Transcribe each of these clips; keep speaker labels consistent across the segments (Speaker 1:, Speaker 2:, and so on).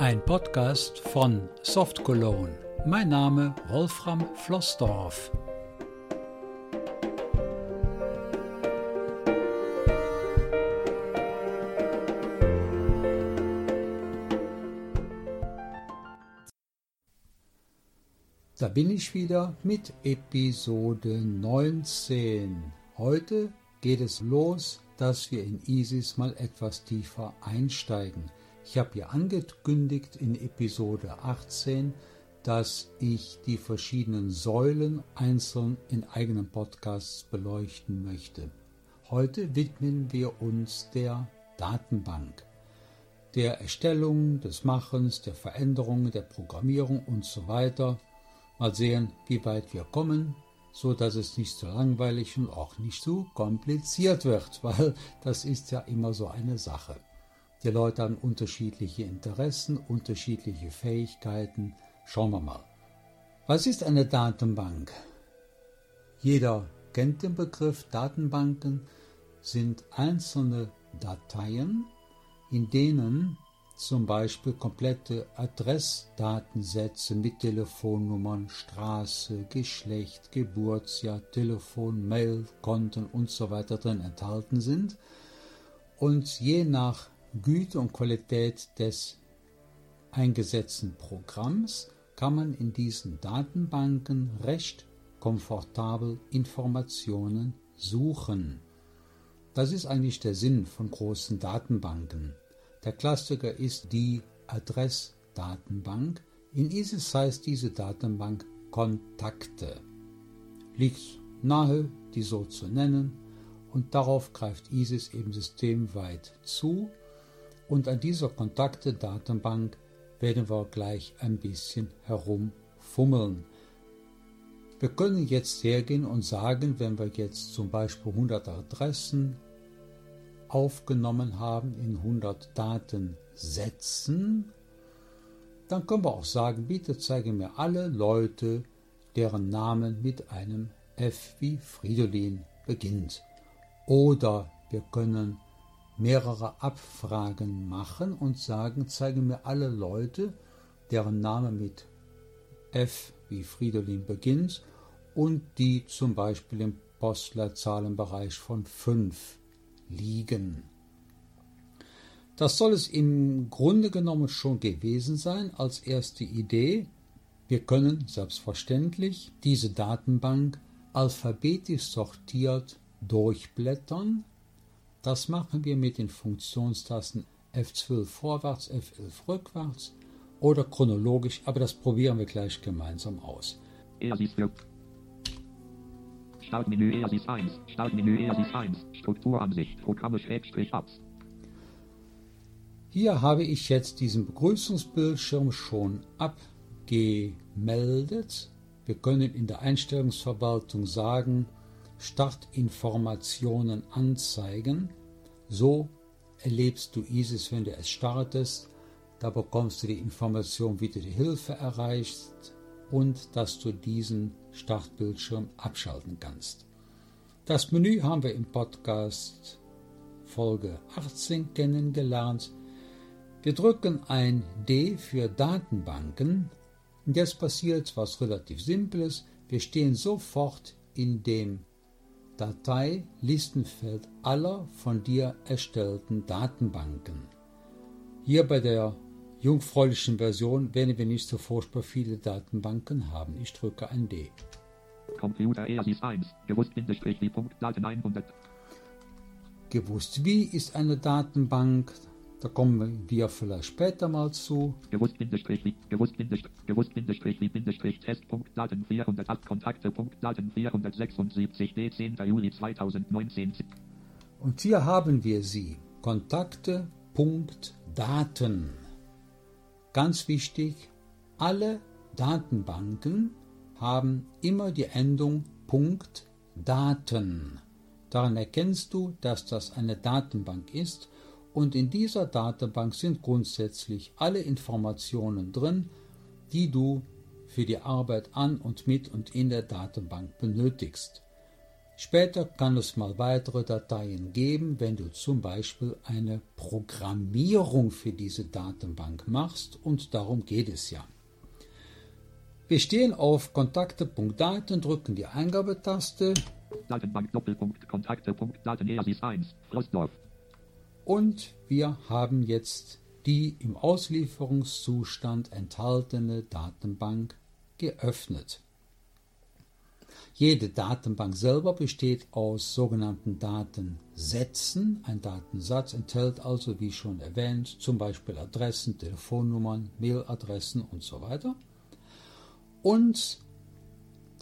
Speaker 1: Ein Podcast von Soft Cologne. Mein Name Wolfram Flossdorf. Da bin ich wieder mit Episode 19. Heute geht es los, dass wir in ISIS mal etwas tiefer einsteigen. Ich habe ja angekündigt in Episode 18, dass ich die verschiedenen Säulen einzeln in eigenen Podcasts beleuchten möchte. Heute widmen wir uns der Datenbank, der Erstellung, des Machens, der Veränderung, der Programmierung und so weiter. Mal sehen, wie weit wir kommen, so dass es nicht so langweilig und auch nicht so kompliziert wird, weil das ist ja immer so eine Sache. Die Leute haben unterschiedliche Interessen, unterschiedliche Fähigkeiten. Schauen wir mal. Was ist eine Datenbank? Jeder kennt den Begriff. Datenbanken sind einzelne Dateien, in denen zum Beispiel komplette Adressdatensätze mit Telefonnummern, Straße, Geschlecht, Geburtsjahr, Telefon, Mail, Konten und so drin enthalten sind. Und je nach Güte und Qualität des eingesetzten Programms kann man in diesen Datenbanken recht komfortabel Informationen suchen. Das ist eigentlich der Sinn von großen Datenbanken. Der Klassiker ist die Adressdatenbank. In ISIS heißt diese Datenbank Kontakte. Liegt nahe, die so zu nennen, und darauf greift ISIS eben systemweit zu und an dieser Kontakte-Datenbank werden wir gleich ein bisschen herumfummeln. Wir können jetzt hergehen und sagen, wenn wir jetzt zum Beispiel 100 Adressen aufgenommen haben in 100 Datensätzen, dann können wir auch sagen, bitte zeige mir alle Leute, deren Namen mit einem F wie Fridolin beginnt. Oder wir können mehrere Abfragen machen und sagen, zeige mir alle Leute, deren Name mit F wie Fridolin beginnt und die zum Beispiel im Postleitzahlenbereich von 5 liegen. Das soll es im Grunde genommen schon gewesen sein als erste Idee. Wir können selbstverständlich diese Datenbank alphabetisch sortiert durchblättern das machen wir mit den Funktionstasten F12 vorwärts, F11 rückwärts oder chronologisch, aber das probieren wir gleich gemeinsam aus. Startmenü ERSIS 1, Startmenü ERSIS 1, Strukturansicht, Programme Schrägstrich Apps. Hier habe ich jetzt diesen Begrüßungsbildschirm schon abgemeldet. Wir können in der Einstellungsverwaltung sagen, Startinformationen anzeigen. So erlebst du ISIS, wenn du es startest. Da bekommst du die Information, wie du die Hilfe erreichst und dass du diesen Startbildschirm abschalten kannst. Das Menü haben wir im Podcast Folge 18 kennengelernt. Wir drücken ein D für Datenbanken und jetzt passiert was relativ Simples. Wir stehen sofort in dem Datei Listenfeld aller von dir erstellten Datenbanken. Hier bei der jungfräulichen Version werden wir nicht so furchtbar viele Datenbanken haben. Ich drücke ein D. Computer ERSIS 1, gewusst wie Punkt Daten 100. Gewusst wie ist eine Datenbank, da kommen wir vielleicht später mal zu. Gewusst Bindestrich gewusst Bindestrich, gewusst Bindestrich Bindestrich Testpunkt Daten 408 Kontakte Punkt Daten 476 D 10. Juli 2019. Und hier haben wir sie. Kontakte Punkt Daten. Ganz wichtig, alle Datenbanken haben immer die Endung Daten. Daran erkennst du, dass das eine Datenbank ist und in dieser Datenbank sind grundsätzlich alle Informationen drin, die du für die Arbeit an und mit und in der Datenbank benötigst. Später kann es mal weitere Dateien geben, wenn du zum Beispiel eine Programmierung für diese Datenbank machst und darum geht es ja. Wir stehen auf Kontakte.daten, drücken die Eingabetaste. Datenbank Doppelpunkt Kontakte.daten Daten 1 Frostdorf. Und wir haben jetzt die im Auslieferungszustand enthaltene Datenbank geöffnet. Jede Datenbank selber besteht aus sogenannten Datensätzen. Ein Datensatz enthält also, wie schon erwähnt, zum Beispiel Adressen, Telefonnummern, Mailadressen und so weiter. Und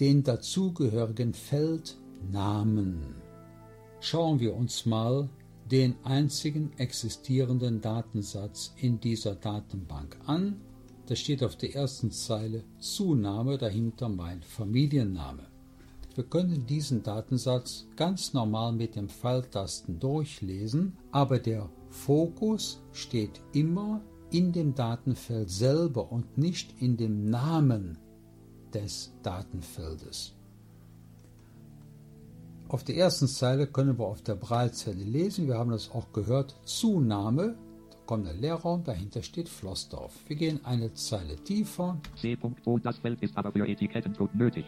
Speaker 1: den dazugehörigen Feldnamen. Schauen wir uns mal den einzigen existierenden Datensatz in dieser Datenbank an. Da steht auf der ersten Zeile Zunahme, dahinter mein Familienname. Wir können diesen Datensatz ganz normal mit dem Pfeiltasten durchlesen, aber der Fokus steht immer in dem Datenfeld selber und nicht in dem Namen des Datenfeldes. Auf der ersten Zeile können wir auf der Breitzelle lesen, wir haben das auch gehört, Zunahme, da kommt der Leerraum, dahinter steht Flossdorf. Wir gehen eine Zeile tiefer. C.O. Das Feld ist aber für Etikettendruck nötig.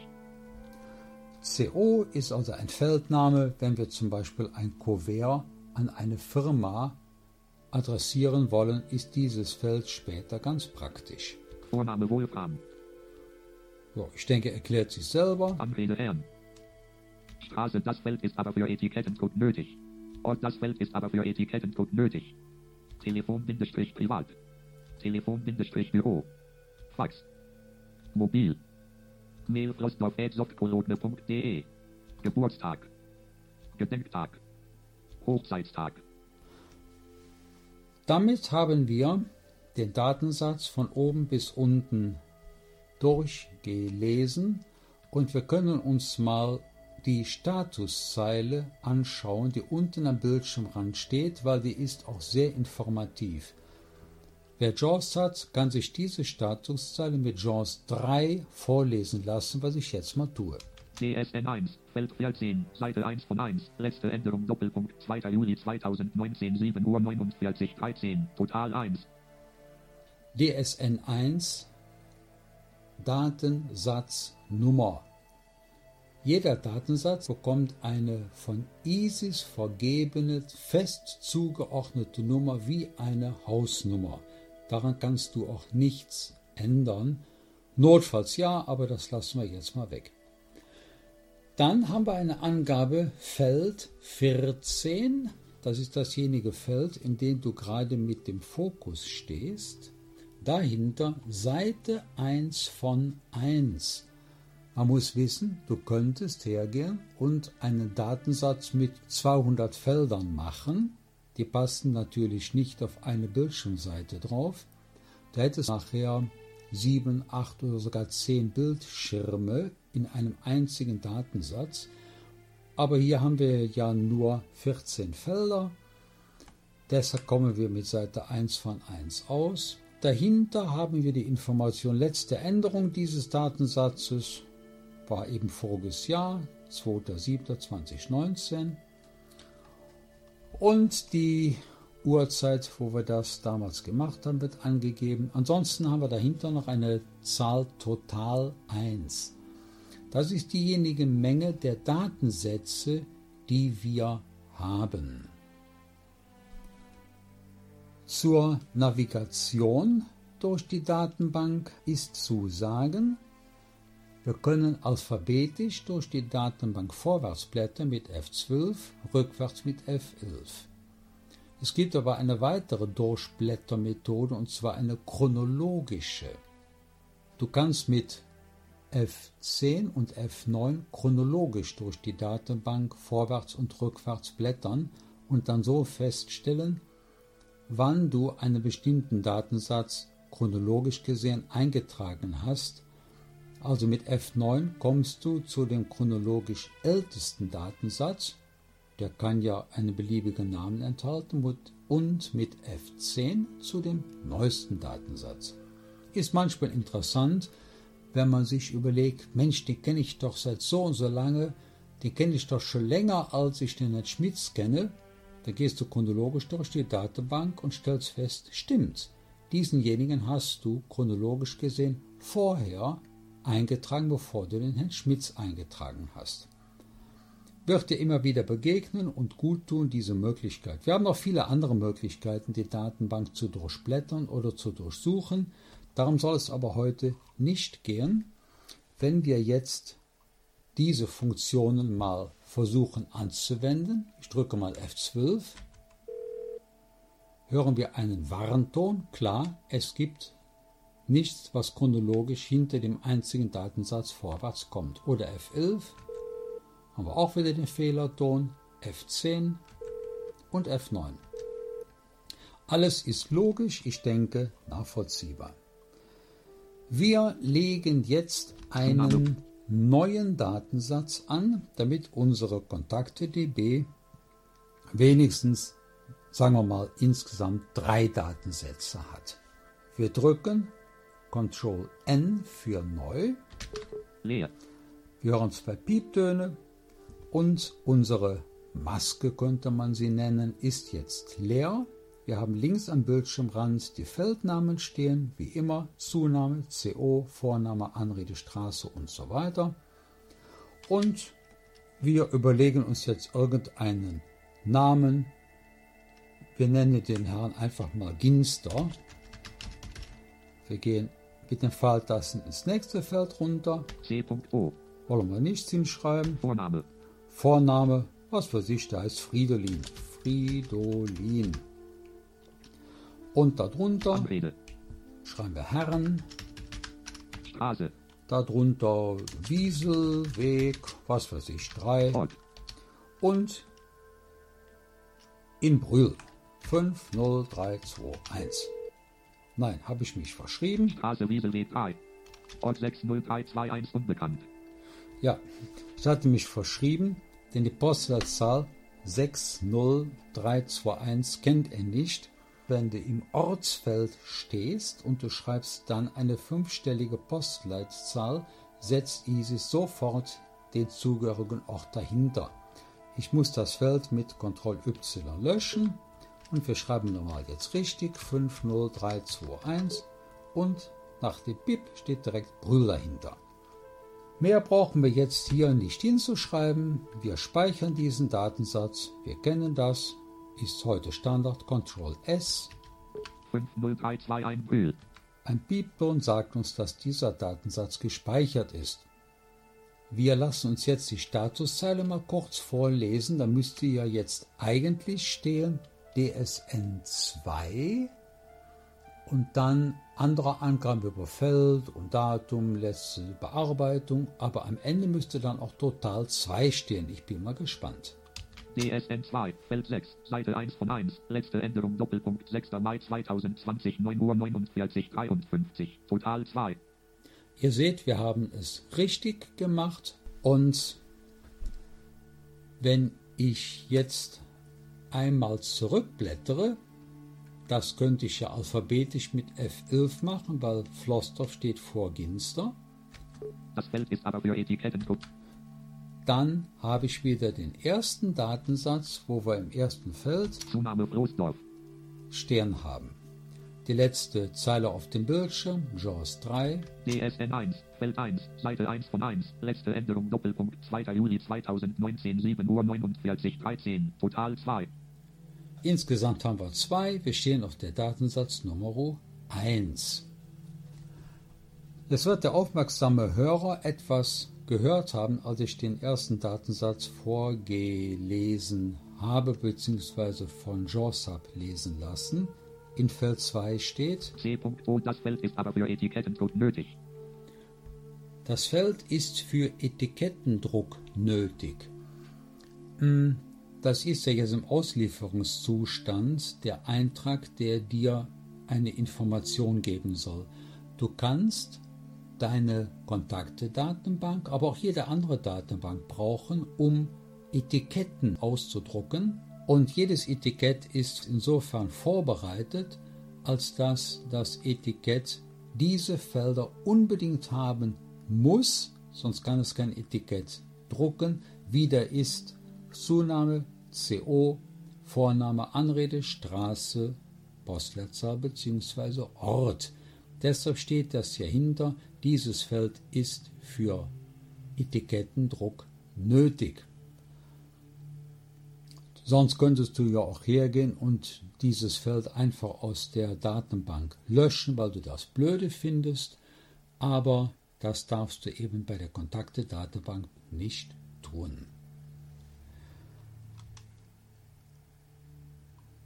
Speaker 1: CO ist also ein Feldname, wenn wir zum Beispiel ein Kuvert an eine Firma adressieren wollen, ist dieses Feld später ganz praktisch. Vorname Wolfram. So, ich denke, erklärt sich selber. Anrede Herrn. Straße, das Feld ist aber für Etikettencode nötig. Ort, das Feld ist aber für Etikettencode nötig. Telefon-privat. Telefon-büro. Fax. Mobil. Mail rostov.softkolodne.de Geburtstag. Gedenktag. Hochzeitstag. Damit haben wir den Datensatz von oben bis unten durchgelesen und wir können uns mal die Statuszeile anschauen, die unten am Bildschirmrand steht, weil die ist auch sehr informativ. Wer JAWS hat, kann sich diese Statuszeile mit JAWS 3 vorlesen lassen, was ich jetzt mal tue. CSN 1, Feld 14, Seite 1 von 1, letzte Änderung Doppelpunkt 2. Juli 2019, 7 Uhr 49, 13, Total 1. DSN 1, Datensatznummer. Jeder Datensatz bekommt eine von ISIS vergebene, fest zugeordnete Nummer wie eine Hausnummer. Daran kannst du auch nichts ändern. Notfalls ja, aber das lassen wir jetzt mal weg. Dann haben wir eine Angabe Feld 14. Das ist dasjenige Feld, in dem du gerade mit dem Fokus stehst. Dahinter Seite 1 von 1. Man muss wissen, du könntest hergehen und einen Datensatz mit 200 Feldern machen die passen natürlich nicht auf eine Bildschirmseite drauf. Da hätte es nachher sieben, acht oder sogar zehn Bildschirme in einem einzigen Datensatz. Aber hier haben wir ja nur 14 Felder. Deshalb kommen wir mit Seite 1 von 1 aus. Dahinter haben wir die Information letzte Änderung dieses Datensatzes war eben voriges Jahr, 2.7.2019 und die Uhrzeit, wo wir das damals gemacht haben, wird angegeben. Ansonsten haben wir dahinter noch eine Zahl Total 1. Das ist diejenige Menge der Datensätze, die wir haben. Zur Navigation durch die Datenbank ist zu sagen, wir können alphabetisch durch die Datenbank vorwärts blättern mit F12, rückwärts mit F11. Es gibt aber eine weitere Durchblättermethode und zwar eine chronologische. Du kannst mit F10 und F9 chronologisch durch die Datenbank vorwärts und rückwärts blättern und dann so feststellen, wann du einen bestimmten Datensatz chronologisch gesehen eingetragen hast also mit F9 kommst du zu dem chronologisch ältesten Datensatz, der kann ja einen beliebigen Namen enthalten, und mit F10 zu dem neuesten Datensatz. Ist manchmal interessant, wenn man sich überlegt, Mensch, den kenne ich doch seit so und so lange, den kenne ich doch schon länger, als ich den Herrn Schmitz kenne. Da gehst du chronologisch durch die Datenbank und stellst fest, stimmt, diesenjenigen hast du chronologisch gesehen vorher eingetragen, bevor du den Herrn Schmitz eingetragen hast. Wird dir immer wieder begegnen und gut tun, diese Möglichkeit. Wir haben noch viele andere Möglichkeiten, die Datenbank zu durchblättern oder zu durchsuchen. Darum soll es aber heute nicht gehen. Wenn wir jetzt diese Funktionen mal versuchen anzuwenden, ich drücke mal F12, hören wir einen Warnton. Klar, es gibt nichts, was chronologisch hinter dem einzigen Datensatz vorwärts kommt. Oder F11 haben wir auch wieder den Fehlerton, F10 und F9. Alles ist logisch, ich denke nachvollziehbar. Wir legen jetzt einen neuen Datensatz an, damit unsere Kontakte DB wenigstens, sagen wir mal, insgesamt drei Datensätze hat. Wir drücken Ctrl N für neu. Leer. Wir hören zwei Pieptöne und unsere Maske könnte man sie nennen, ist jetzt leer. Wir haben links am Bildschirmrand die Feldnamen stehen, wie immer Zunahme, CO, Vorname, Anrede, Straße und so weiter. Und wir überlegen uns jetzt irgendeinen Namen. Wir nennen den Herrn einfach mal Ginster. Wir gehen mit den Pfeiltasten ins nächste Feld runter.
Speaker 2: C.O.
Speaker 1: Wollen wir nichts hinschreiben.
Speaker 2: Vorname.
Speaker 1: Vorname, was für sich, da heißt Fridolin. Fridolin. Und darunter
Speaker 2: Anrede.
Speaker 1: schreiben wir Herren.
Speaker 2: Straße.
Speaker 1: Darunter Wiesel, Weg, was weiß ich, 3.
Speaker 2: Ort.
Speaker 1: Und in Brühl 50321. Nein, habe ich mich verschrieben.
Speaker 2: Straße Wieselweg 3. Ort 60321 unbekannt.
Speaker 1: Ja, ich hatte mich verschrieben, denn die Postleitzahl 60321 kennt er nicht. Wenn du im Ortsfeld stehst und du schreibst dann eine fünfstellige Postleitzahl, setzt ISIS sofort den zugehörigen Ort dahinter. Ich muss das Feld mit Ctrl Y löschen und wir schreiben nochmal jetzt richtig 50321 und nach dem BIP steht direkt Brüll dahinter. Mehr brauchen wir jetzt hier nicht hinzuschreiben. Wir speichern diesen Datensatz. Wir kennen das. Ist heute Standard Ctrl S.
Speaker 2: 50321 Brühl.
Speaker 1: Ein Piepton sagt uns, dass dieser Datensatz gespeichert ist. Wir lassen uns jetzt die Statuszeile mal kurz vorlesen. Da müsste ja jetzt eigentlich stehen DSN2 und dann andere Angaben über Feld und Datum, letzte Bearbeitung, aber am Ende müsste dann auch total 2 stehen. Ich bin mal gespannt.
Speaker 2: DSN 2, Feld 6, Seite 1 von 1, letzte Änderung Doppelpunkt 6. Mai 2020, 9 Uhr 49, 53, Total 2.
Speaker 1: Ihr seht, wir haben es richtig gemacht und wenn ich jetzt einmal zurückblättere, das könnte ich ja alphabetisch mit F11 machen, weil Flossdorf steht vor Ginster.
Speaker 2: Das Feld ist aber für Etikettencode.
Speaker 1: Dann habe ich wieder den ersten Datensatz, wo wir im ersten Feld
Speaker 2: Zunahme
Speaker 1: stehen haben. Die letzte Zeile auf dem Bildschirm, JAWS 3,
Speaker 2: DSN 1, Feld 1, Seite 1 von 1, letzte Änderung Doppelpunkt 2. Juli 2019, 7 Uhr 49, 13, Total 2.
Speaker 1: Insgesamt haben wir zwei. Wir stehen auf der Datensatz Nummer 1. Es wird der aufmerksame Hörer etwas gehört haben, als ich den ersten Datensatz vorgelesen habe bzw. von Jaws habe lesen lassen. In Feld 2 steht,
Speaker 2: C.O. Das Feld ist aber für Etikettencode nötig.
Speaker 1: das Feld ist für Etikettendruck nötig. Hm, Das ist ja jetzt im Auslieferungszustand der Eintrag, der dir eine Information geben soll. Du kannst deine Kontakte-Datenbank, aber auch jede andere Datenbank brauchen, um Etiketten auszudrucken. Und jedes Etikett ist insofern vorbereitet, als dass das Etikett diese Felder unbedingt haben muss, sonst kann es kein Etikett drucken, wie der ist, Zunahme, CO, Vorname, Anrede, Straße, Postleitzahl bzw. Ort. Deshalb steht das hier hinter. Dieses Feld ist für Etikettendruck nötig. Sonst könntest du ja auch hergehen und dieses Feld einfach aus der Datenbank löschen, weil du das blöde findest, aber das darfst du eben bei der Kontakte-Datenbank nicht tun.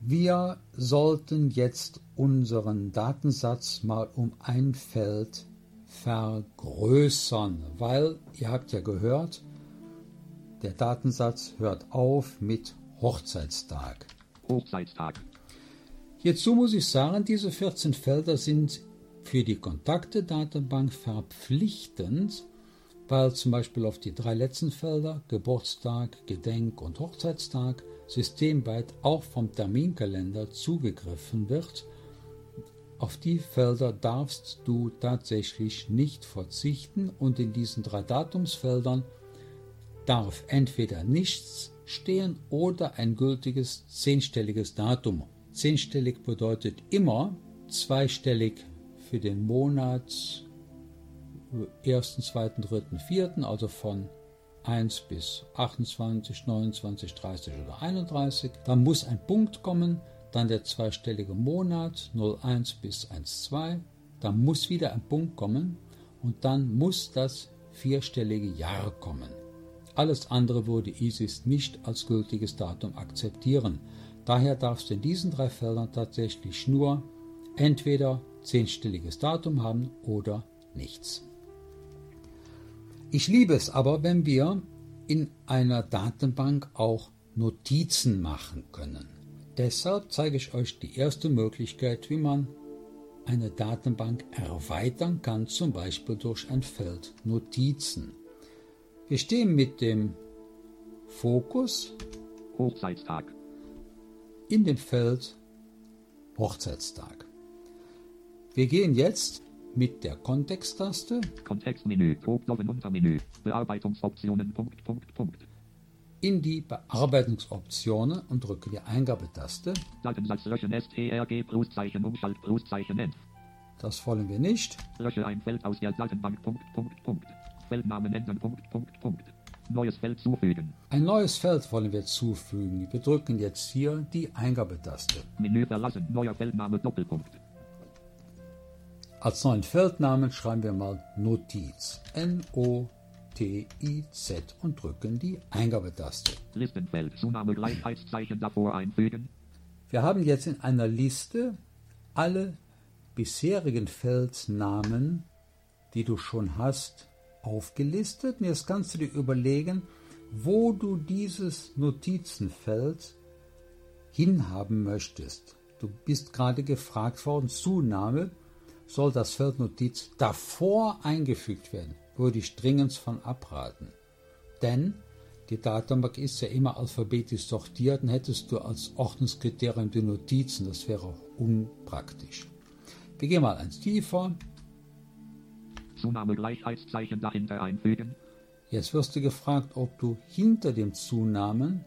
Speaker 1: Wir sollten jetzt unseren Datensatz mal um ein Feld vergrößern, weil ihr habt ja gehört, der Datensatz hört auf mit Hochzeitstag.
Speaker 2: Hochzeitstag.
Speaker 1: Hierzu muss ich sagen, diese 14 Felder sind für die Kontakte-Datenbank verpflichtend, weil zum Beispiel auf die drei letzten Felder Geburtstag, Gedenk und Hochzeitstag systemweit auch vom Terminkalender zugegriffen wird. Auf die Felder darfst du tatsächlich nicht verzichten und in diesen drei Datumsfeldern darf entweder nichts stehen oder ein gültiges zehnstelliges Datum. Zehnstellig bedeutet immer zweistellig für den Monat 1., 2., 3., 4., also von 1 bis 28, 29, 30 oder 31. Dann muss ein Punkt kommen, dann der zweistellige Monat 01 bis 12. Dann muss wieder ein Punkt kommen und dann muss das vierstellige Jahr kommen. Alles andere würde ISIS nicht als gültiges Datum akzeptieren. Daher darfst du in diesen drei Feldern tatsächlich nur entweder zehnstelliges Datum haben oder nichts. Ich liebe es aber, wenn wir in einer Datenbank auch Notizen machen können. Deshalb zeige ich euch die erste Möglichkeit, wie man eine Datenbank erweitern kann, zum Beispiel durch ein Feld Notizen. Wir stehen mit dem Fokus
Speaker 2: Hochzeitstag.
Speaker 1: in dem Feld Hochzeitstag. Wir gehen jetzt mit der Kontexttaste
Speaker 2: Kontextmenü. Druckdoven Untermenü. Bearbeitungsoptionen. Punkt, Punkt, Punkt.
Speaker 1: in die Bearbeitungsoptionen und drücke die Eingabetaste.
Speaker 2: Datensatz löschen STRG Bruszeichen Umschalt Bruszeichen End.
Speaker 1: Das wollen wir nicht.
Speaker 2: Lösche ein Feld aus der Datenbank. Punkt, Punkt, Punkt. Feldnamen ändern. Punkt, Punkt, Punkt. Neues Feld zufügen.
Speaker 1: Ein neues Feld wollen wir zufügen. Wir drücken jetzt hier die Eingabetaste.
Speaker 2: Menü verlassen. Neuer Feldname Doppelpunkt.
Speaker 1: Als neuen Feldnamen schreiben wir mal Notiz. N-O-T-I-Z und drücken die Eingabetaste.
Speaker 2: Listenfeld. Zunahme Gleichheitszeichen davor einfügen.
Speaker 1: Wir haben jetzt in einer Liste alle bisherigen Feldnamen, die du schon hast, aufgelistet. Und jetzt kannst du dir überlegen, wo du dieses Notizenfeld hinhaben möchtest. Du bist gerade gefragt worden, Zunahme soll das Feld Notiz davor eingefügt werden. Würde ich dringend von abraten. Denn die Datenbank ist ja immer alphabetisch sortiert und hättest du als Ordnungskriterium die Notizen, das wäre unpraktisch. Wir gehen mal eins tiefer.
Speaker 2: Zunahme Gleichheitszeichen dahinter einfügen.
Speaker 1: Jetzt wirst du gefragt, ob du hinter dem Zunamen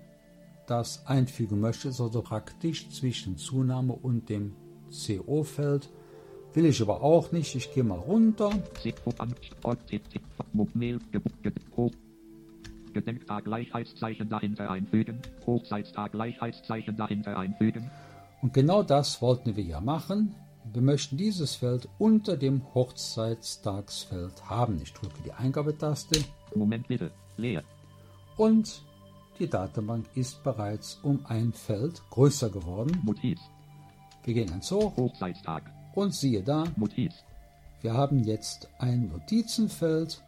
Speaker 1: das einfügen möchtest, also praktisch zwischen Zunahme und dem CO-Feld. Will ich aber auch nicht. Ich gehe mal runter.
Speaker 2: Gedenktag Gleichheitszeichen dahinter einfügen. Hochzeitstag Gleichheitszeichen dahinter einfügen.
Speaker 1: Und genau das wollten wir ja machen. Wir möchten dieses Feld unter dem Hochzeitstagsfeld haben. Ich drücke die Eingabetaste
Speaker 2: Moment bitte. Leer.
Speaker 1: und die Datenbank ist bereits um ein Feld größer geworden.
Speaker 2: Notiz.
Speaker 1: Wir gehen ins Hoch
Speaker 2: Hochzeitstag.
Speaker 1: Und siehe da,
Speaker 2: Notiz.
Speaker 1: wir haben jetzt ein Notizenfeld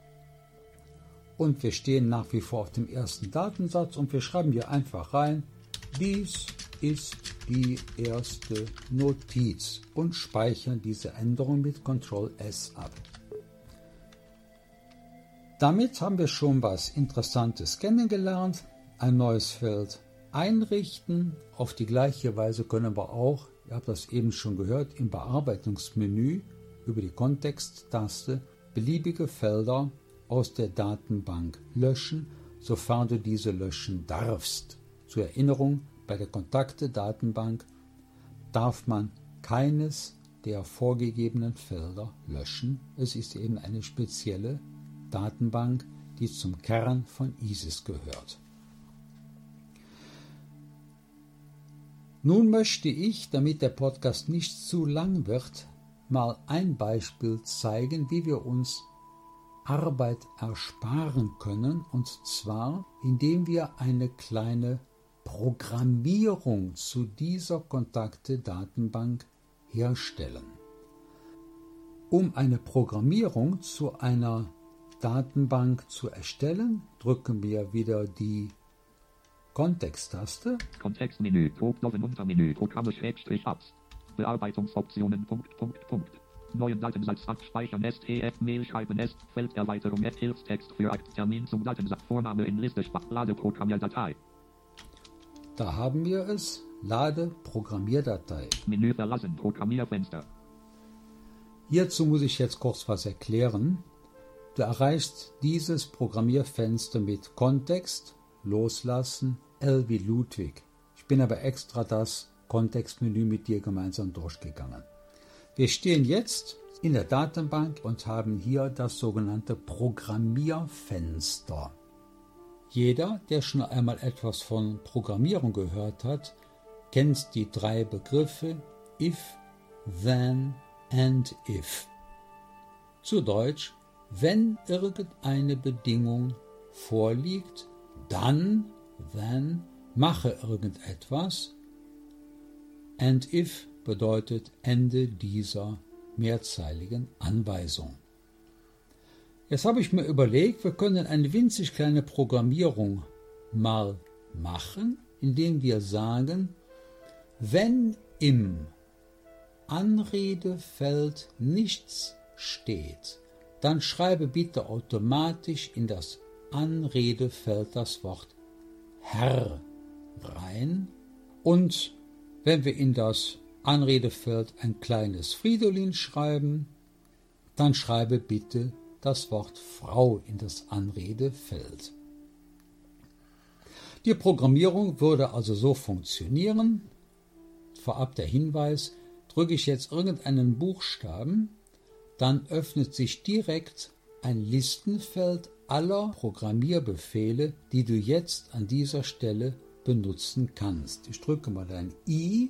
Speaker 1: und wir stehen nach wie vor auf dem ersten Datensatz und wir schreiben hier einfach rein, dies ist die erste Notiz und speichern diese Änderung mit Ctrl S ab. Damit haben wir schon was Interessantes kennengelernt. Ein neues Feld einrichten. Auf die gleiche Weise können wir auch, ihr habt das eben schon gehört, im Bearbeitungsmenü über die Kontexttaste beliebige Felder aus der Datenbank löschen, sofern du diese löschen darfst. Zur Erinnerung, bei der Kontakte-Datenbank darf man keines der vorgegebenen Felder löschen. Es ist eben eine spezielle Datenbank, die zum Kern von ISIS gehört. Nun möchte ich, damit der Podcast nicht zu lang wird, mal ein Beispiel zeigen, wie wir uns Arbeit ersparen können, und zwar indem wir eine kleine Programmierung zu dieser Kontakte-Datenbank herstellen. Um eine Programmierung zu einer Datenbank zu erstellen, drücken wir wieder die Kontexttaste.
Speaker 2: Kontextmenü, Druckdosen Untermenü, Programme Schrägstrich Apps, Bearbeitungsoptionen, Punkt, Punkt, Punkt. Neuen Datensatz abspeichern, STF, Mail schreiben, S, Felderweiterung, F, Hilfstext für Akt, Termin zum Datensatz, Vorname in Liste, Lade Programmierdatei.
Speaker 1: Da haben wir es. Lade Programmierdatei.
Speaker 2: Menü verlassen, Programmierfenster.
Speaker 1: Hierzu muss ich jetzt kurz was erklären. Du erreichst dieses Programmierfenster mit Kontext, Loslassen, L wie Ludwig. Ich bin aber extra das Kontextmenü mit dir gemeinsam durchgegangen. Wir stehen jetzt in der Datenbank und haben hier das sogenannte Programmierfenster. Jeder, der schon einmal etwas von Programmierung gehört hat, kennt die drei Begriffe if, then and if. Zu Deutsch, wenn irgendeine Bedingung vorliegt, dann, then, mache irgendetwas. And if bedeutet Ende dieser mehrzeiligen Anweisung. Jetzt habe ich mir überlegt, wir können eine winzig kleine Programmierung mal machen, indem wir sagen, wenn im Anredefeld nichts steht, dann schreibe bitte automatisch in das Anredefeld das Wort Herr rein und wenn wir in das Anredefeld ein kleines Fridolin schreiben, dann schreibe bitte das Wort Frau in das Anredefeld. Die Programmierung würde also so funktionieren. Vorab der Hinweis, drücke ich jetzt irgendeinen Buchstaben, dann öffnet sich direkt ein Listenfeld aller Programmierbefehle, die du jetzt an dieser Stelle benutzen kannst. Ich drücke mal ein I.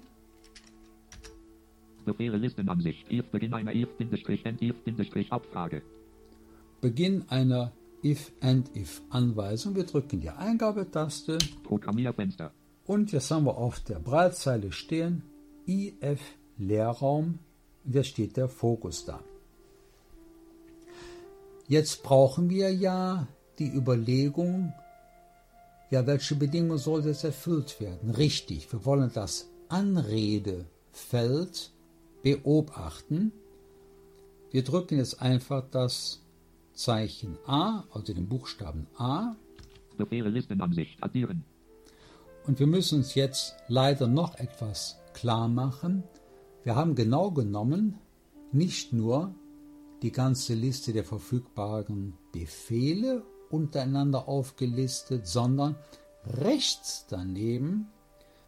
Speaker 2: Befehle Listenansicht. If Beginn einer if-end-if-abfrage.
Speaker 1: Beginn einer if-and-if-Anweisung. Wir drücken die Eingabetaste.
Speaker 2: Programmierfenster.
Speaker 1: Und jetzt haben wir auf der Breitzeile stehen if Leerraum. Und jetzt steht der Fokus da. Jetzt brauchen wir ja die Überlegung, ja, welche Bedingungen soll jetzt erfüllt werden? Richtig, wir wollen das Anredefeld beobachten. Wir drücken jetzt einfach das Zeichen A, also den Buchstaben A.
Speaker 2: Befehle Listenansicht addieren.
Speaker 1: Und wir müssen uns jetzt leider noch etwas klar machen. Wir haben genau genommen nicht nur die ganze Liste der verfügbaren Befehle untereinander aufgelistet, sondern rechts daneben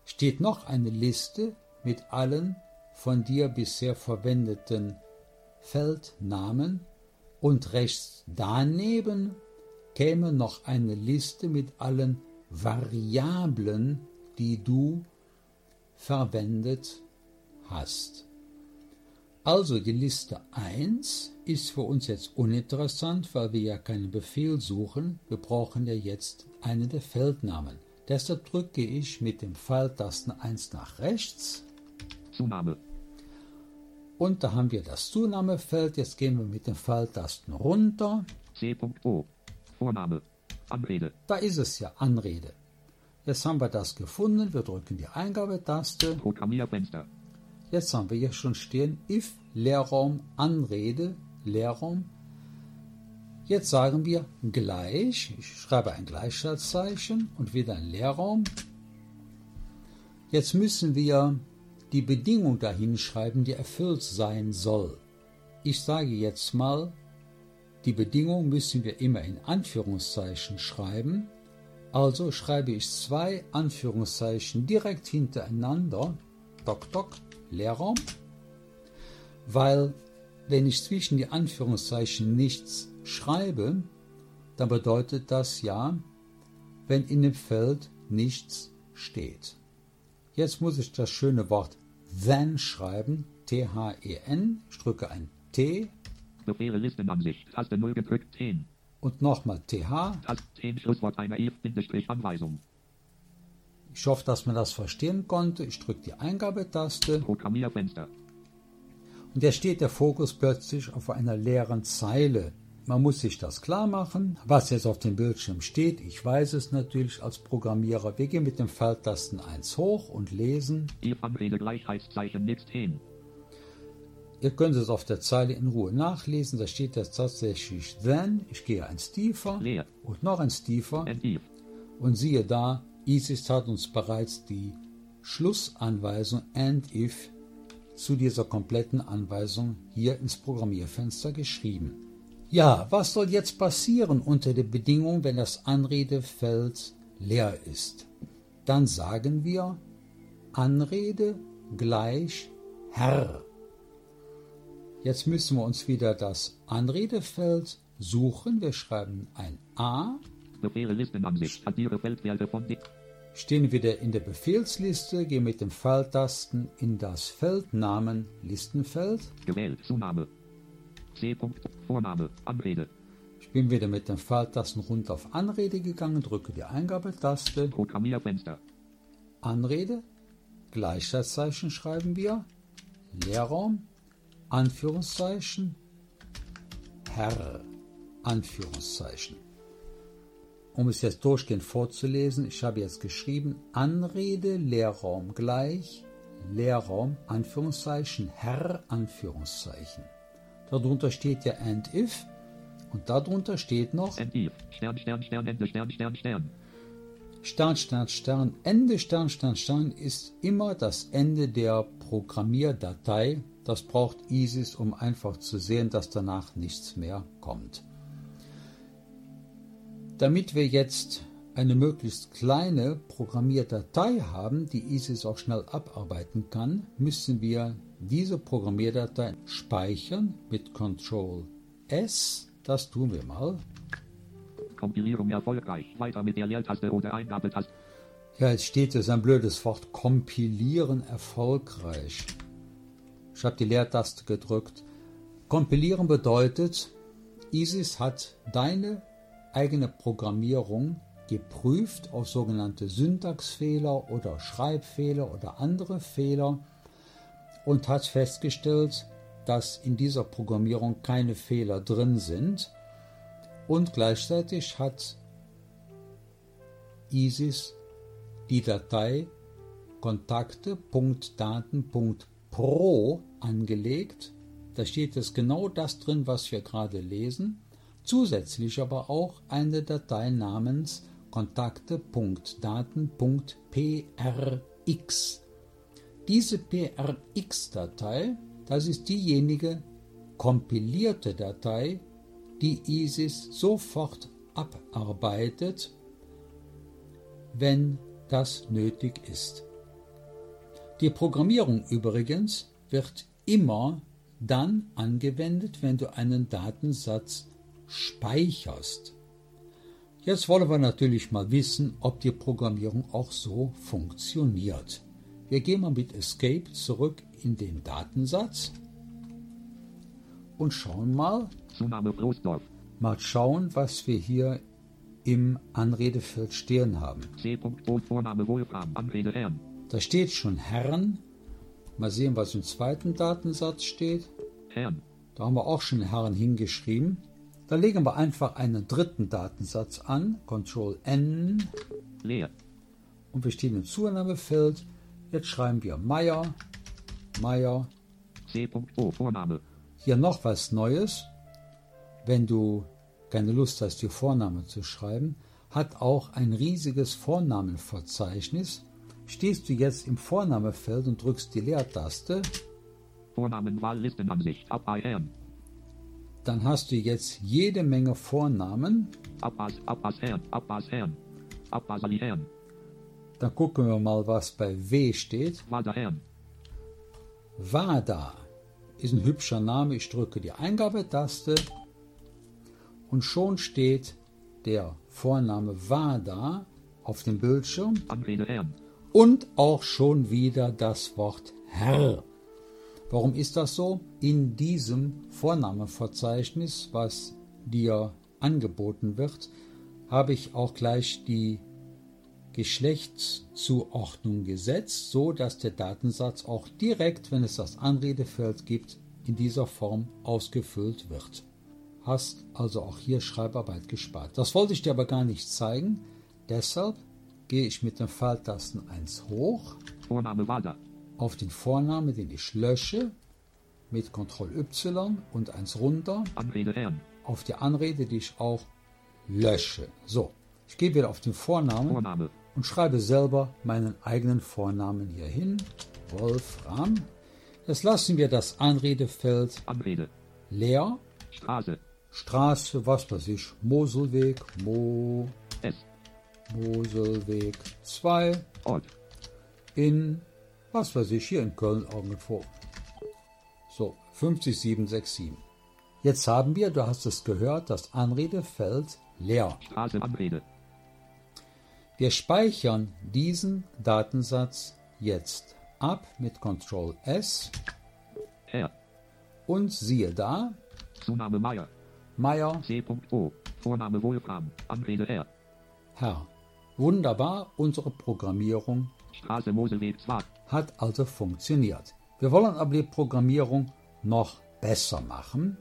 Speaker 1: steht noch eine Liste mit allen von dir bisher verwendeten Feldnamen und rechts daneben käme noch eine Liste mit allen Variablen, die du verwendet hast. Also die Liste 1 ist für uns jetzt uninteressant, weil wir ja keinen Befehl suchen. Wir brauchen ja jetzt einen der Feldnamen. Deshalb drücke ich mit dem Pfeiltasten 1 nach rechts.
Speaker 2: Zunahme.
Speaker 1: Und da haben wir das Zunahmefeld. Jetzt gehen wir mit den Pfeiltasten runter.
Speaker 2: C.O. Vorname. Anrede.
Speaker 1: Da ist es ja, Anrede. Jetzt haben wir das gefunden. Wir drücken die Eingabetaste.
Speaker 2: Programmierfenster.
Speaker 1: Jetzt haben wir hier schon stehen, if Leerraum Anrede, Leerraum. Jetzt sagen wir gleich, ich schreibe ein Gleichschaltzeichen und wieder ein Leerraum. Jetzt müssen wir die Bedingung dahin schreiben, die erfüllt sein soll. Ich sage jetzt mal, die Bedingung müssen wir immer in Anführungszeichen schreiben, Also schreibe ich zwei Anführungszeichen direkt hintereinander, Doc Doc, Leerraum, weil wenn ich zwischen die Anführungszeichen nichts schreibe, dann bedeutet das ja, wenn in dem Feld nichts steht. Jetzt muss ich das schöne Wort then schreiben, T-H-E-N, ich drücke ein T.
Speaker 2: Befehle Listenansicht, Taste 0 gedrückt 10.
Speaker 1: Und nochmal TH.
Speaker 2: Taste 10 Schlusswort einer if-Anweisung.
Speaker 1: Ich hoffe, dass man das verstehen konnte. Ich drücke die Eingabetaste.
Speaker 2: Programmierfenster.
Speaker 1: Und jetzt steht der Fokus plötzlich auf einer leeren Zeile. Man muss sich das klar machen, was jetzt auf dem Bildschirm steht. Ich weiß es natürlich als Programmierer. Wir gehen mit dem Pfeiltasten 1 hoch und lesen.
Speaker 2: Anrede Gleichheitszeichen next 10.
Speaker 1: Ihr könnt es auf der Zeile in Ruhe nachlesen. Da steht jetzt tatsächlich then. Ich gehe eins tiefer
Speaker 2: Leer.
Speaker 1: und noch eins tiefer. Und siehe da, ISIS hat uns bereits die Schlussanweisung and if zu dieser kompletten Anweisung hier ins Programmierfenster geschrieben. Ja, was soll jetzt passieren unter der Bedingung, wenn das Anredefeld leer ist? Dann sagen wir Anrede gleich Herr. Jetzt müssen wir uns wieder das Anredefeld suchen. Wir schreiben ein A,
Speaker 2: Befehle Listenansicht. Addiere Feldwerte von.
Speaker 1: Stehen wieder in der Befehlsliste, gehen mit dem Pfeiltasten in das Feldnamen Listenfeld.
Speaker 2: Gewählt. Zunahme. C. Punkt. Vorname. Anrede.
Speaker 1: Ich bin wieder mit den Pfeiltasten runter auf Anrede gegangen, drücke die Eingabetaste.
Speaker 2: Programmierfenster.
Speaker 1: Anrede, Gleichheitszeichen schreiben wir, Leerraum, Anführungszeichen, Herr, Anführungszeichen. Um es jetzt durchgehend vorzulesen, ich habe jetzt geschrieben, Anrede, Leerraum gleich, Leerraum, Anführungszeichen, Herr, Anführungszeichen. Darunter steht ja and if und darunter steht noch
Speaker 2: And if. Stern, Stern, Stern, Ende, Stern, Stern, Stern.
Speaker 1: Stern, Stern, Stern, Ende Stern, Stern, Stern ist immer das Ende der Programmierdatei. Das braucht ISIS, um einfach zu sehen, dass danach nichts mehr kommt. Damit wir jetzt eine möglichst kleine Programmierdatei haben, die ISIS auch schnell abarbeiten kann, müssen wir diese Programmierdatei speichern mit Ctrl S. Das tun wir mal.
Speaker 2: Kompilierung erfolgreich. Weiter mit der Leertaste oder Eingabetaste.
Speaker 1: Ja, jetzt steht es ein blödes Wort. Kompilieren erfolgreich. Ich habe die Leertaste gedrückt. Kompilieren bedeutet, ISIS hat deine eigene Programmierung geprüft auf sogenannte Syntaxfehler oder Schreibfehler oder andere Fehler und hat festgestellt, dass in dieser Programmierung keine Fehler drin sind und gleichzeitig hat ISIS die Datei kontakte.daten.pro angelegt. Da steht es genau das drin, was wir gerade lesen. Zusätzlich aber auch eine Datei namens kontakte.daten.prx. Diese PRX-Datei, das ist diejenige kompilierte Datei, die ISIS sofort abarbeitet, wenn das nötig ist. Die Programmierung übrigens wird immer dann angewendet, wenn du einen Datensatz speicherst. Jetzt wollen wir natürlich mal wissen, ob die Programmierung auch so funktioniert. Wir gehen mal mit Escape zurück in den Datensatz und schauen mal, mal schauen, was wir hier im Anredefeld stehen haben. Da steht schon Herren. Mal sehen, was im zweiten Datensatz steht. Da haben wir auch schon Herren hingeschrieben. Da legen wir einfach einen dritten Datensatz an, Ctrl N,
Speaker 2: Leer.
Speaker 1: und wir stehen im Zunahmefeld. Jetzt schreiben wir Meier, Meier.
Speaker 2: C. Punkt. Vorname.
Speaker 1: Hier noch was Neues. Wenn du keine Lust hast, die Vorname zu schreiben, hat auch ein riesiges Vornamenverzeichnis. Stehst du jetzt im Vornamefeld und drückst die Leertaste,
Speaker 2: Vornamenwahl Listenansicht. Abbas Herrn.
Speaker 1: Dann hast du jetzt jede Menge Vornamen.
Speaker 2: Abbas. Abbas Herrn. Abbas Herrn. Abbasali Herrn.
Speaker 1: Dann gucken wir mal, was bei W steht.
Speaker 2: Wada Herrn.
Speaker 1: Wada ist ein hübscher Name. Ich drücke die Eingabetaste und schon steht der Vorname Wada auf dem Bildschirm
Speaker 2: Anrede Herrn.
Speaker 1: und auch schon wieder das Wort Herr. Warum ist das so? In diesem Vornamenverzeichnis, was dir angeboten wird, habe ich auch gleich die Geschlechtszuordnung gesetzt, so dass der Datensatz auch direkt, wenn es das Anredefeld gibt, in dieser Form ausgefüllt wird. Hast also auch hier Schreibarbeit gespart. Das wollte ich dir aber gar nicht zeigen, deshalb gehe ich mit den Pfeiltasten 1 hoch
Speaker 2: Vorname Wada.
Speaker 1: Auf den Vornamen, den ich lösche, mit Ctrl Y und 1 runter
Speaker 2: Anrede Herrn.
Speaker 1: auf die Anrede, die ich auch lösche. So, ich gehe wieder auf den Vornamen
Speaker 2: Vorname.
Speaker 1: und schreibe selber meinen eigenen Vornamen hier hin. Wolfram. Jetzt lassen wir das Anredefeld
Speaker 2: Anrede.
Speaker 1: leer.
Speaker 2: Straße.
Speaker 1: Straße, was weiß ich, Moselweg, Mo,
Speaker 2: S.
Speaker 1: Moselweg 2
Speaker 2: Ort.
Speaker 1: in, was weiß ich, hier in Köln irgendwo. So, 50767. Jetzt haben wir, du hast es gehört, das Anredefeld leer.
Speaker 2: Straße Anrede.
Speaker 1: Wir speichern diesen Datensatz jetzt ab mit Ctrl S
Speaker 2: Herr.
Speaker 1: und siehe da,
Speaker 2: Zunahme Meier.
Speaker 1: Meier,
Speaker 2: C.O. Vorname Wolfram. Anrede Herr.
Speaker 1: Herr. Wunderbar, unsere Programmierung
Speaker 2: Straße Moselweg 2.
Speaker 1: hat also funktioniert. Wir wollen aber die Programmierung noch besser machen.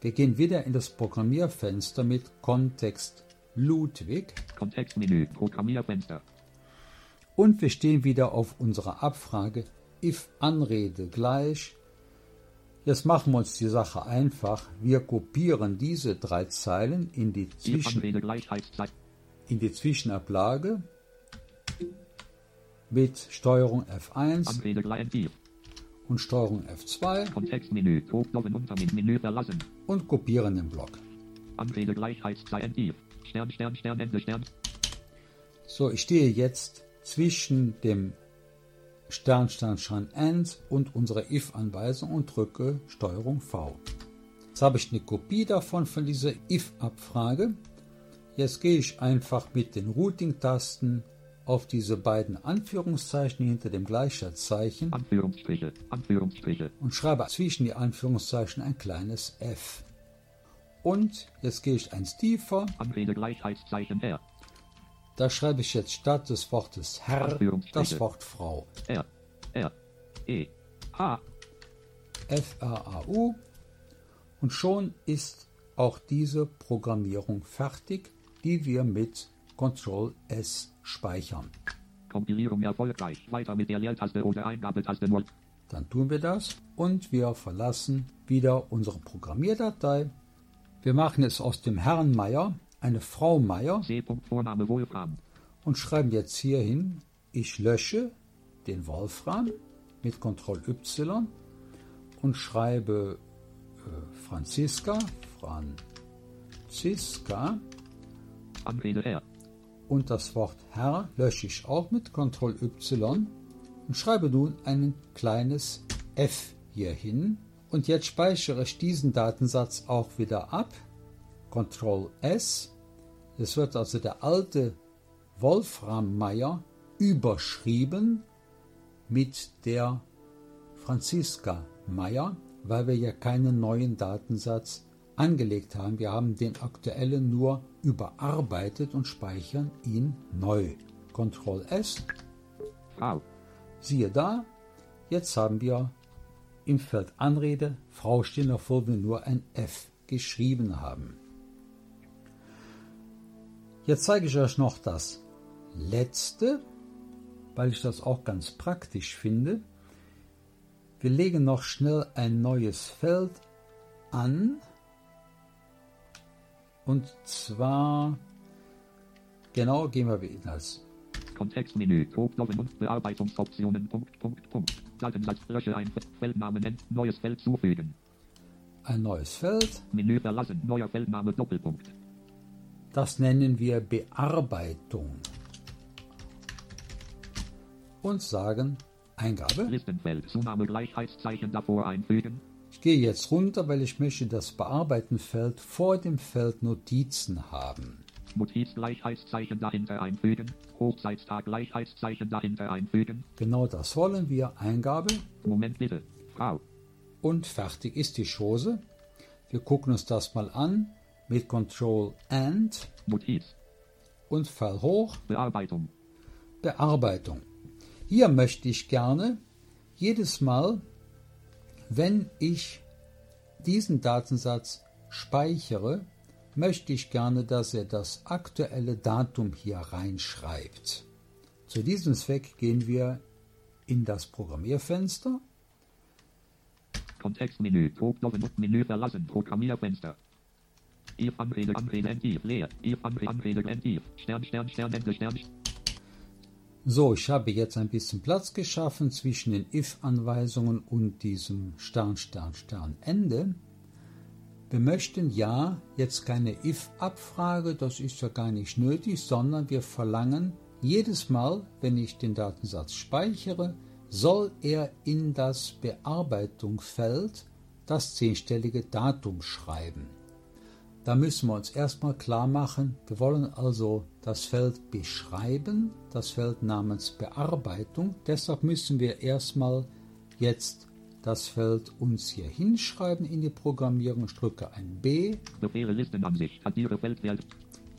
Speaker 1: Wir gehen wieder in das Programmierfenster mit Kontext Ludwig
Speaker 2: Kontextmenü. Programmierfenster.
Speaker 1: und wir stehen wieder auf unserer Abfrage if Anrede gleich. Jetzt machen wir uns die Sache einfach. Wir kopieren diese drei Zeilen in die, Zwischen, in die Zwischenablage mit Steuerung F1
Speaker 2: Anrede Gleichheitszeit.
Speaker 1: und Steuerung F2
Speaker 2: Kontextmenü. Hochnoven Untermenü. Menü verlassen.
Speaker 1: und kopieren den Block.
Speaker 2: Anrede Gleichheitszeit. Stern, Stern, Stern, Ende, Stern.
Speaker 1: So, ich stehe jetzt zwischen dem Stern, Stern, Stern, End und unserer if-Anweisung und drücke Steuerung V. Jetzt habe ich eine Kopie davon von dieser if-Abfrage. Jetzt gehe ich einfach mit den Routing-Tasten auf diese beiden Anführungszeichen hinter dem Gleichheitszeichen
Speaker 2: Anführungsstriche. Anführungsstriche.
Speaker 1: und schreibe zwischen die Anführungszeichen ein kleines f. Und jetzt gehe ich eins tiefer,
Speaker 2: Anrede Gleichheitszeichen R.
Speaker 1: da schreibe ich jetzt statt des Wortes Herr das Wort Frau.
Speaker 2: R. R. E. H.
Speaker 1: F-R-A-U und schon ist auch diese Programmierung fertig, die wir mit Ctrl S speichern.
Speaker 2: Kompilierung erfolgreich. Weiter mit der Leertaste oder Eingabetaste nur.
Speaker 1: Dann tun wir das und wir verlassen wieder unsere Programmierdatei. Wir machen es aus dem Herrn Meier eine Frau Meier und schreiben jetzt hier hin, ich lösche den Wolfram mit Ctrl Y und schreibe äh, Franziska, Franziska
Speaker 2: Anrede R.
Speaker 1: und das Wort Herr lösche ich auch mit Ctrl Y und schreibe nun ein kleines f hier hin. Und jetzt speichere ich diesen Datensatz auch wieder ab. Ctrl S. Es wird also der alte Wolfram Meier überschrieben mit der Franziska Meier, weil wir ja keinen neuen Datensatz angelegt haben. Wir haben den aktuellen nur überarbeitet und speichern ihn neu. Ctrl S,
Speaker 2: Frau.
Speaker 1: siehe da, jetzt haben wir im Feld Anrede Frau stehen, obwohl wir nur ein F geschrieben haben. Jetzt zeige ich euch noch das letzte, weil ich das auch ganz praktisch finde. Wir legen noch schnell ein neues Feld an. Und zwar, genau, gehen wir wieder in das
Speaker 2: Kontextmenü. Hochnoven und Bearbeitungsoptionen. Punkt, Punkt, Punkt. Datensatz. Lösche ein. Feldnamen. N. Neues Feld zufügen.
Speaker 1: ein neues Feld.
Speaker 2: Menü verlassen. Neuer Feldname. Doppelpunkt.
Speaker 1: Das nennen wir Bearbeitung. und sagen Eingabe.
Speaker 2: Listenfeld, Zunahme Gleichheitszeichen davor einfügen.
Speaker 1: Ich gehe jetzt runter, weil ich möchte das Bearbeitenfeld vor dem Feld Notizen haben.
Speaker 2: Notiz Gleichheitszeichen dahinter einfügen. Hochzeitstag Gleichheitszeichen dahinter einfügen.
Speaker 1: Genau das wollen wir. Eingabe
Speaker 2: Moment bitte. Frau.
Speaker 1: und fertig ist die Chose. Wir gucken uns das mal an mit Control and
Speaker 2: Notiz.
Speaker 1: und Fall hoch,
Speaker 2: Bearbeitung.
Speaker 1: Bearbeitung. Hier möchte ich gerne jedes Mal, wenn ich diesen Datensatz speichere, möchte ich gerne, dass er das aktuelle Datum hier reinschreibt. Zu diesem Zweck gehen wir in das Programmierfenster
Speaker 2: Kontextmenü. Menü verlassen. Programmierfenster. If Anrede Anrede Entiv. Leer. If Anrede Anrede Entiv. Stern Stern Stern Ende Stern.
Speaker 1: So, ich habe jetzt ein bisschen Platz geschaffen zwischen den if-Anweisungen und diesem Stern, Stern, Stern, Ende. Wir möchten ja jetzt keine if-Abfrage, das ist ja gar nicht nötig, sondern wir verlangen jedes Mal, wenn ich den Datensatz speichere, soll er in das Bearbeitungsfeld das zehnstellige Datum schreiben. Da müssen wir uns erstmal klar machen, wir wollen also das Feld beschreiben, das Feld namens Bearbeitung. Deshalb müssen wir erstmal jetzt das Feld uns hier hinschreiben in die Programmierung. Ich drücke ein B.
Speaker 2: Befehle Listenansicht. Addiere Feldwert.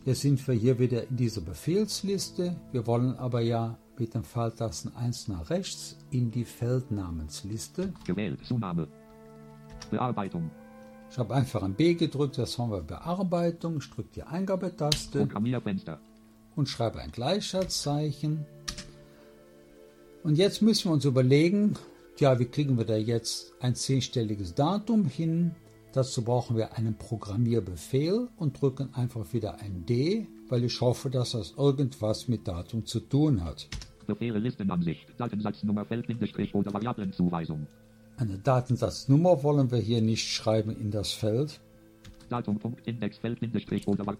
Speaker 1: Jetzt sind wir hier wieder in dieser Befehlsliste. Wir wollen aber ja mit dem Pfeiltasten 1 nach rechts in die Feldnamensliste.
Speaker 2: Gewählt. Zunahme. Bearbeitung.
Speaker 1: Ich habe einfach ein B gedrückt, das haben wir Bearbeitung. Ich drücke die Eingabetaste. Und schreibe ein Gleichheitszeichen. Und jetzt müssen wir uns überlegen, ja, wie kriegen wir da jetzt ein zehnstelliges Datum hin? Dazu brauchen wir einen Programmierbefehl und drücken einfach wieder ein D, weil ich hoffe, dass das irgendwas mit Datum zu tun hat.
Speaker 2: Befehle Listenansicht. Datensatznummer Feldbindestrich oder Variablenzuweisung.
Speaker 1: Eine Datensatznummer wollen wir hier nicht schreiben in das Feld.
Speaker 2: Datum. Punkt, Index Feldbindestrich oder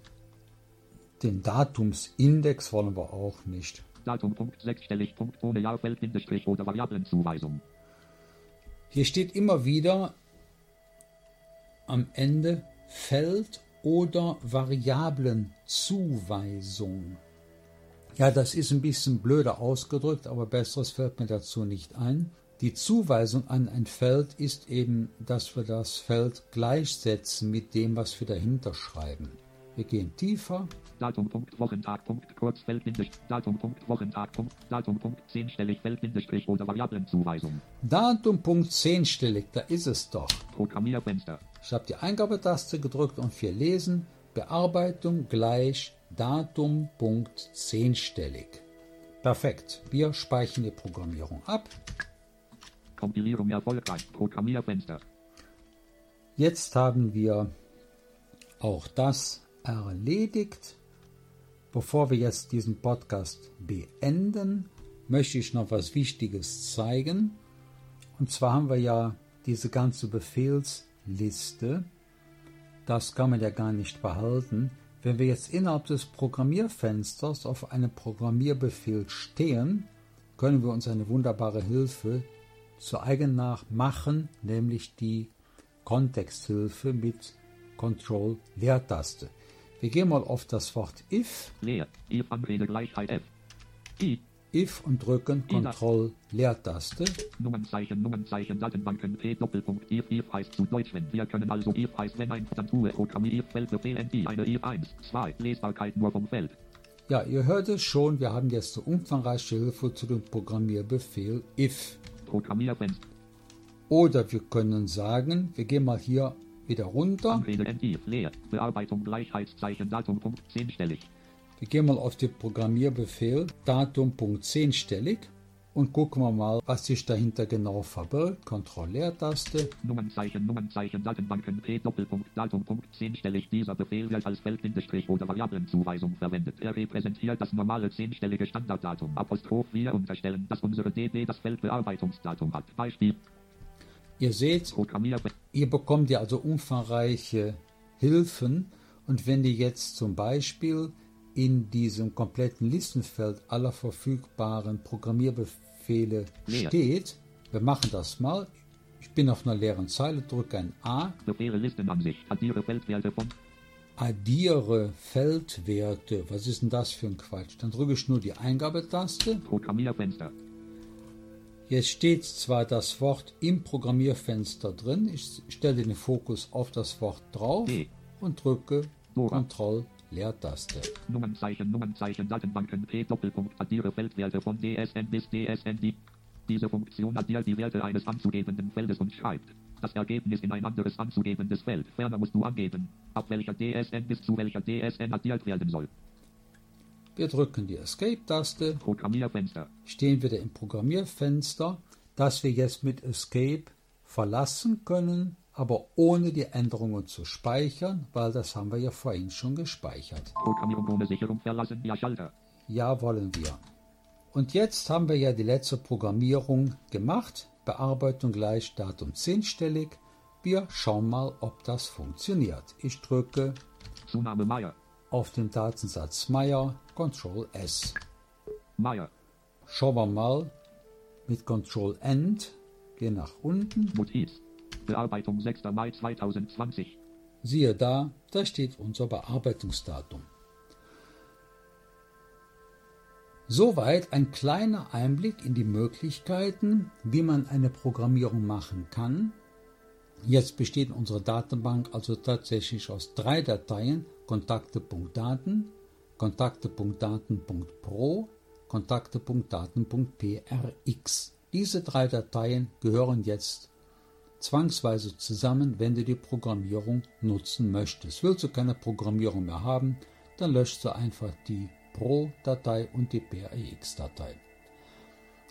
Speaker 1: Den Datumsindex wollen wir auch nicht.
Speaker 2: Datum. Punkt, sechsstellig. Punkt, ohne Jahr Feldbindestrich oder Variablenzuweisung.
Speaker 1: Hier steht immer wieder am Ende Feld- oder Variablenzuweisung. Ja, das ist ein bisschen blöder ausgedrückt, aber besseres fällt mir dazu nicht ein. Die Zuweisung an ein Feld ist eben, dass wir das Feld gleichsetzen mit dem, was wir dahinter schreiben. Wir gehen tiefer,
Speaker 2: Datum. Punkt, Wochentag. Punkt, kurz Feldbindestrich. Datum. Punkt, Wochentag. Punkt, Datum. Punkt, zehnstellig Feldbindestrich oder Variablenzuweisung.
Speaker 1: Datum Punkt 10 stellig, da ist es doch.
Speaker 2: Programmierfenster.
Speaker 1: Ich habe die Eingabetaste gedrückt und wir lesen Bearbeitung gleich Datum Punkt 10 stellig. Perfekt. Wir speichern die Programmierung ab.
Speaker 2: Kompilierung erfolgreich. Programmierfenster.
Speaker 1: Jetzt haben wir auch das erledigt. Bevor wir jetzt diesen Podcast beenden, möchte ich noch was Wichtiges zeigen. Und zwar haben wir ja diese ganze Befehlsliste. Das kann man ja gar nicht behalten. Wenn wir jetzt innerhalb des Programmierfensters auf einem Programmierbefehl stehen, können wir uns eine wunderbare Hilfe zu eigen nach machen, nämlich die Kontexthilfe mit Control Leertaste. Wir gehen mal auf das Wort if,
Speaker 2: Leer. If Anrede Gleichheit F. I.
Speaker 1: if und drücken Control Leertaste.
Speaker 2: Nummernzeichen, Nummernzeichen, Datenbanken, P Doppelpunkt, if, if heißt zu Deutsch, wenn. Wir können also if heißt, wenn ein Tastatur, Programmier, if, Feldbefehl, NT, eine if 1, 2, Lesbarkeit nur vom Feld.
Speaker 1: Ja, ihr hört es schon, wir haben jetzt eine umfangreiche Hilfe zu dem Programmierbefehl if.
Speaker 2: Programmierfenster.
Speaker 1: Oder wir können sagen, wir gehen mal hier wieder runter.
Speaker 2: Anrede NT, leer. Bearbeitung, Gleichheitszeichen, Datum, Punkt, zehnstellig.
Speaker 1: Wir gehen mal auf den Programmierbefehl Datum Punkt 10 stellig und gucken wir mal, was sich dahinter genau verbirgt. Ctrl Leertaste.
Speaker 2: Nummernzeichen, Nummernzeichen, Datenbanken, P Doppelpunkt, Datum, Punkt, zehnstellig. Dieser Befehl wird als Feldbindestrich oder Variablenzuweisung verwendet. Er repräsentiert das normale zehnstellige Standarddatum. Apostroph wir unterstellen, dass unsere DB das Feldbearbeitungsdatum hat. Beispiel,
Speaker 1: Ihr seht, ihr bekommt ja also umfangreiche Hilfen und wenn ihr jetzt zum Beispiel in diesem kompletten Listenfeld aller verfügbaren Befehle
Speaker 2: Leer.
Speaker 1: steht. Wir machen das mal. Ich bin auf einer leeren Zeile, drücke ein A,
Speaker 2: Befehle Listenansicht. Addiere Feldwerte von
Speaker 1: addiere Feldwerte. Was ist denn das für ein Quatsch? Dann drücke ich nur die Eingabetaste.
Speaker 2: Programmierfenster.
Speaker 1: Jetzt steht zwar das Wort im Programmierfenster drin. Ich stelle den Fokus auf das Wort drauf
Speaker 2: E.
Speaker 1: und drücke. Ctrl Leertaste.
Speaker 2: Nummernzeichen, Nummernzeichen, Datenbanken, P Doppelpunkt, addiere Feldwerte von DSN bis DSN. Die, diese Funktion addiert die Werte eines anzugebenden Feldes und schreibt das Ergebnis in ein anderes anzugebendes Feld. Ferner musst du angeben, ab welcher DSN bis zu welcher DSN addiert werden soll.
Speaker 1: Wir drücken die Escape-Taste,
Speaker 2: Programmierfenster.
Speaker 1: stehen wieder im Programmierfenster, das wir jetzt mit Escape verlassen können, aber ohne die Änderungen zu speichern, weil das haben wir ja vorhin schon gespeichert.
Speaker 2: Programmierung ohne Sicherung verlassen. Ja, Schalter.
Speaker 1: Ja, wollen wir. Und jetzt haben wir ja die letzte Programmierung gemacht. Bearbeitung gleich Datum 10-stellig. Wir schauen mal, ob das funktioniert. Ich drücke
Speaker 2: Zunahme Meier.
Speaker 1: auf den Datensatz Meier Ctrl S.
Speaker 2: Meier.
Speaker 1: Schauen wir mal mit Ctrl End. Gehen nach unten.
Speaker 2: Notiz. Bearbeitung 6. Mai 2020.
Speaker 1: Siehe da, da steht unser Bearbeitungsdatum. Soweit ein kleiner Einblick in die Möglichkeiten, wie man eine Programmierung machen kann. Jetzt besteht unsere Datenbank also tatsächlich aus drei Dateien: Kontakte.daten, Kontakte.daten.pro, Kontakte.daten.prx. Diese drei Dateien gehören jetzt zwangsweise zusammen, wenn du die Programmierung nutzen möchtest. Willst du keine Programmierung mehr haben, dann löschst du einfach die Pro-Datei und die PRX-Datei.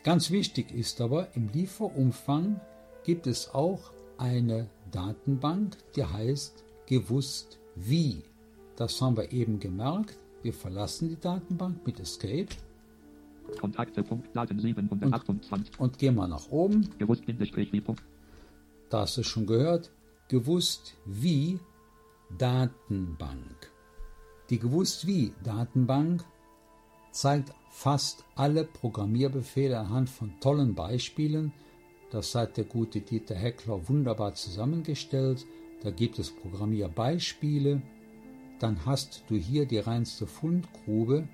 Speaker 1: Ganz wichtig ist aber, im Lieferumfang gibt es auch eine Datenbank, die heißt gewusst wie. Das haben wir eben gemerkt. Wir verlassen die Datenbank mit Escape
Speaker 2: Kontakte.daten 728.
Speaker 1: und gehen mal nach oben.
Speaker 2: Gewusst Bindestrich wie Punkt.
Speaker 1: Da hast du schon gehört, gewusst wie Datenbank. Die gewusst wie Datenbank zeigt fast alle Programmierbefehle anhand von tollen Beispielen. Das hat der gute Dieter Heckler wunderbar zusammengestellt. Da gibt es Programmierbeispiele. Dann hast du hier die reinste Fundgrube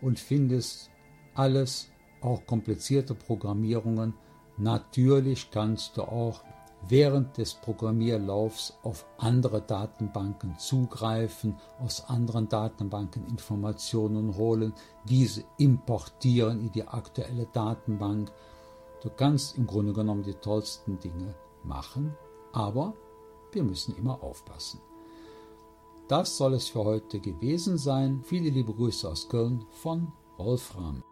Speaker 1: und findest alles, auch komplizierte Programmierungen. Natürlich kannst du auch während des Programmierlaufs auf andere Datenbanken zugreifen, aus anderen Datenbanken Informationen holen, diese importieren in die aktuelle Datenbank. Du kannst im Grunde genommen die tollsten Dinge machen, aber wir müssen immer aufpassen. Das soll es für heute gewesen sein. Viele liebe Grüße aus Köln von Wolfram.